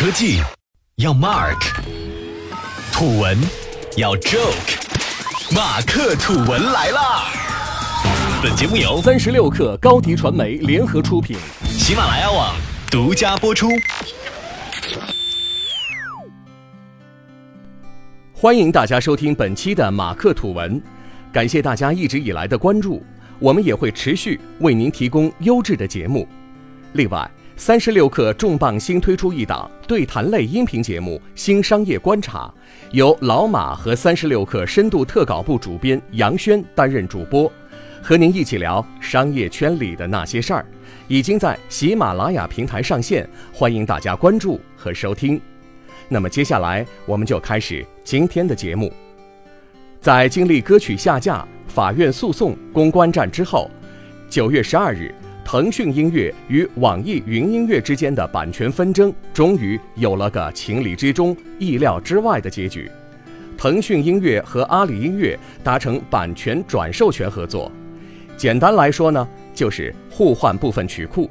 科技要 Mark，土文要 Joke，马克土文来啦！本节目由三十六克高迪传媒联合出品，喜马拉雅网独家播出。欢迎大家收听本期的马克土文，感谢大家一直以来的关注，我们也会持续为您提供优质的节目。另外，三十六氪重磅新推出一档对谈类音频节目《新商业观察》，由老马和三十六氪深度特稿部主编杨轩担任主播，和您一起聊商业圈里的那些事儿。已经在喜马拉雅平台上线，欢迎大家关注和收听。那么接下来我们就开始今天的节目。在经历歌曲下架、法院诉讼、公关战之后，九月十二日。腾讯音乐与网易云音乐之间的版权纷争终于有了个情理之中、意料之外的结局。腾讯音乐和阿里音乐达成版权转授权合作，简单来说呢，就是互换部分曲库。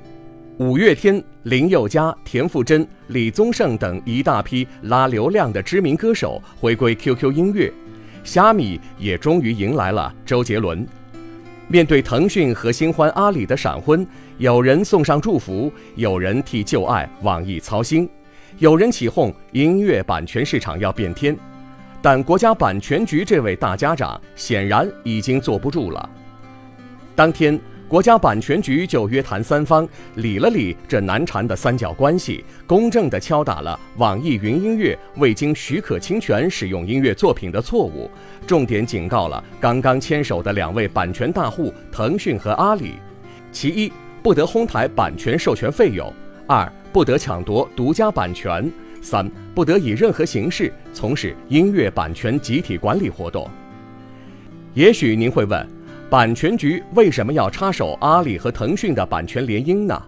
五月天、林宥嘉、田馥甄、李宗盛等一大批拉流量的知名歌手回归 QQ 音乐，虾米也终于迎来了周杰伦。面对腾讯和新欢阿里的闪婚，有人送上祝福，有人替旧爱网易操心，有人起哄音乐版权市场要变天，但国家版权局这位大家长显然已经坐不住了。当天。国家版权局就约谈三方，理了理这难缠的三角关系，公正地敲打了网易云音乐未经许可侵权使用音乐作品的错误，重点警告了刚刚牵手的两位版权大户腾讯和阿里：其一，不得哄抬版权授权费用；二，不得抢夺独家版权；三，不得以任何形式从事音乐版权集体管理活动。也许您会问。版权局为什么要插手阿里和腾讯的版权联姻呢？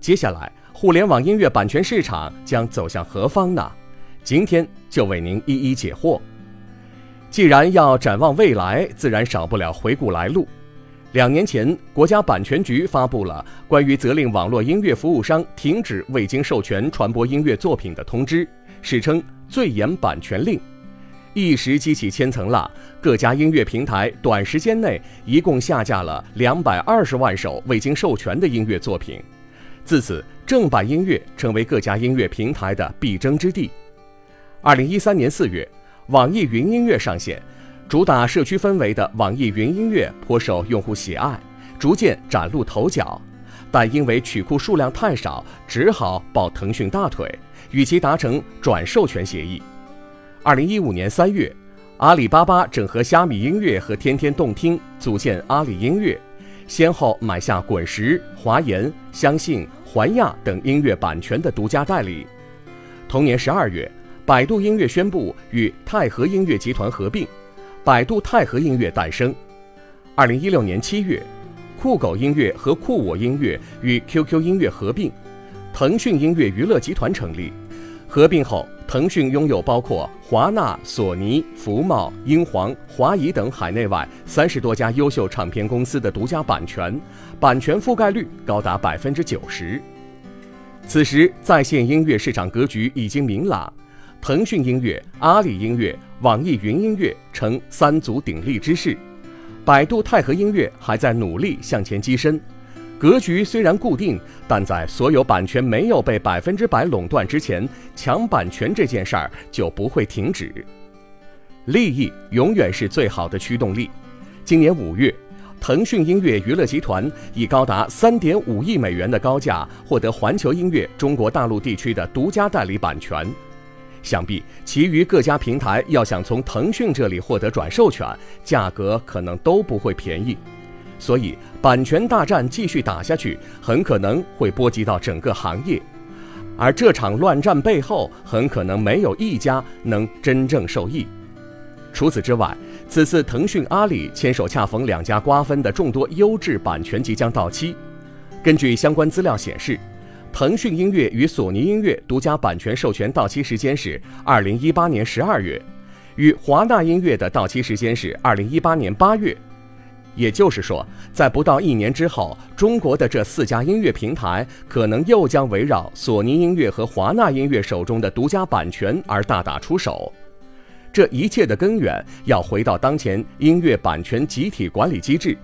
接下来，互联网音乐版权市场将走向何方呢？今天就为您一一解惑。既然要展望未来，自然少不了回顾来路。两年前，国家版权局发布了关于责令网络音乐服务商停止未经授权传播音乐作品的通知，史称“最严版权令”。一时激起千层浪，各家音乐平台短时间内一共下架了两百二十万首未经授权的音乐作品。自此，正版音乐成为各家音乐平台的必争之地。二零一三年四月，网易云音乐上线，主打社区氛围的网易云音乐颇受用户喜爱，逐渐崭露头角。但因为曲库数量太少，只好抱腾讯大腿，与其达成转授权协议。二零一五年三月，阿里巴巴整合虾米音乐和天天动听，组建阿里音乐，先后买下滚石、华研、相信、环亚等音乐版权的独家代理。同年十二月，百度音乐宣布与泰禾音乐集团合并，百度泰禾音乐诞生。二零一六年七月，酷狗音乐和酷我音乐与 QQ 音乐合并，腾讯音乐娱乐集团成立。合并后。腾讯拥有包括华纳、索尼、福茂、英皇、华谊等海内外三十多家优秀唱片公司的独家版权，版权覆盖率高达百分之九十。此时，在线音乐市场格局已经明朗，腾讯音乐、阿里音乐、网易云音乐呈三足鼎立之势，百度泰和音乐还在努力向前跻身。格局虽然固定，但在所有版权没有被百分之百垄断之前，抢版权这件事儿就不会停止。利益永远是最好的驱动力。今年五月，腾讯音乐娱乐集团以高达三点五亿美元的高价获得环球音乐中国大陆地区的独家代理版权。想必其余各家平台要想从腾讯这里获得转授权，价格可能都不会便宜。所以，版权大战继续打下去，很可能会波及到整个行业，而这场乱战背后，很可能没有一家能真正受益。除此之外，此次腾讯、阿里牵手恰逢两家瓜分的众多优质版权即将到期。根据相关资料显示，腾讯音乐与索尼音乐独家版权授权到期时间是二零一八年十二月，与华纳音乐的到期时间是二零一八年八月。也就是说，在不到一年之后，中国的这四家音乐平台可能又将围绕索尼音乐和华纳音乐手中的独家版权而大打出手。这一切的根源要回到当前音乐版权集体管理机制。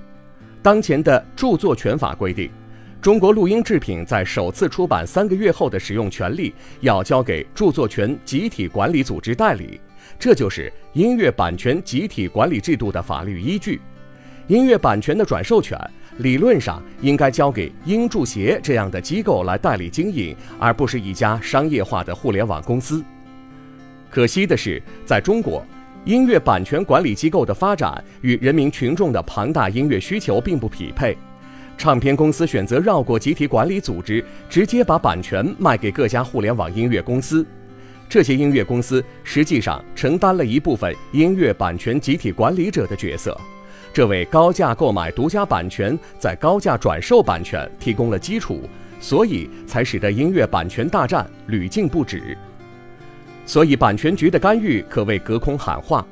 当前的著作权法规定，中国录音制品在首次出版三个月后的使用权利要交给著作权集体管理组织代理，这就是音乐版权集体管理制度的法律依据。音乐版权的转授权理论上应该交给音著协这样的机构来代理经营，而不是一家商业化的互联网公司。可惜的是，在中国，音乐版权管理机构的发展与人民群众的庞大音乐需求并不匹配。唱片公司选择绕过集体管理组织，直接把版权卖给各家互联网音乐公司。这些音乐公司实际上承担了一部分音乐版权集体管理者的角色。这为高价购买独家版权、再高价转售版权提供了基础，所以才使得音乐版权大战屡禁不止。所以，版权局的干预可谓隔空喊话：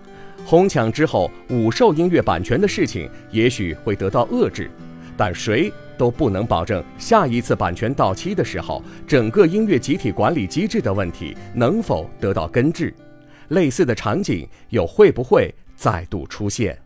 哄抢之后捂售音乐版权的事情也许会得到遏制，但谁都不能保证下一次版权到期的时候，整个音乐集体管理机制的问题能否得到根治。类似的场景又会不会再度出现？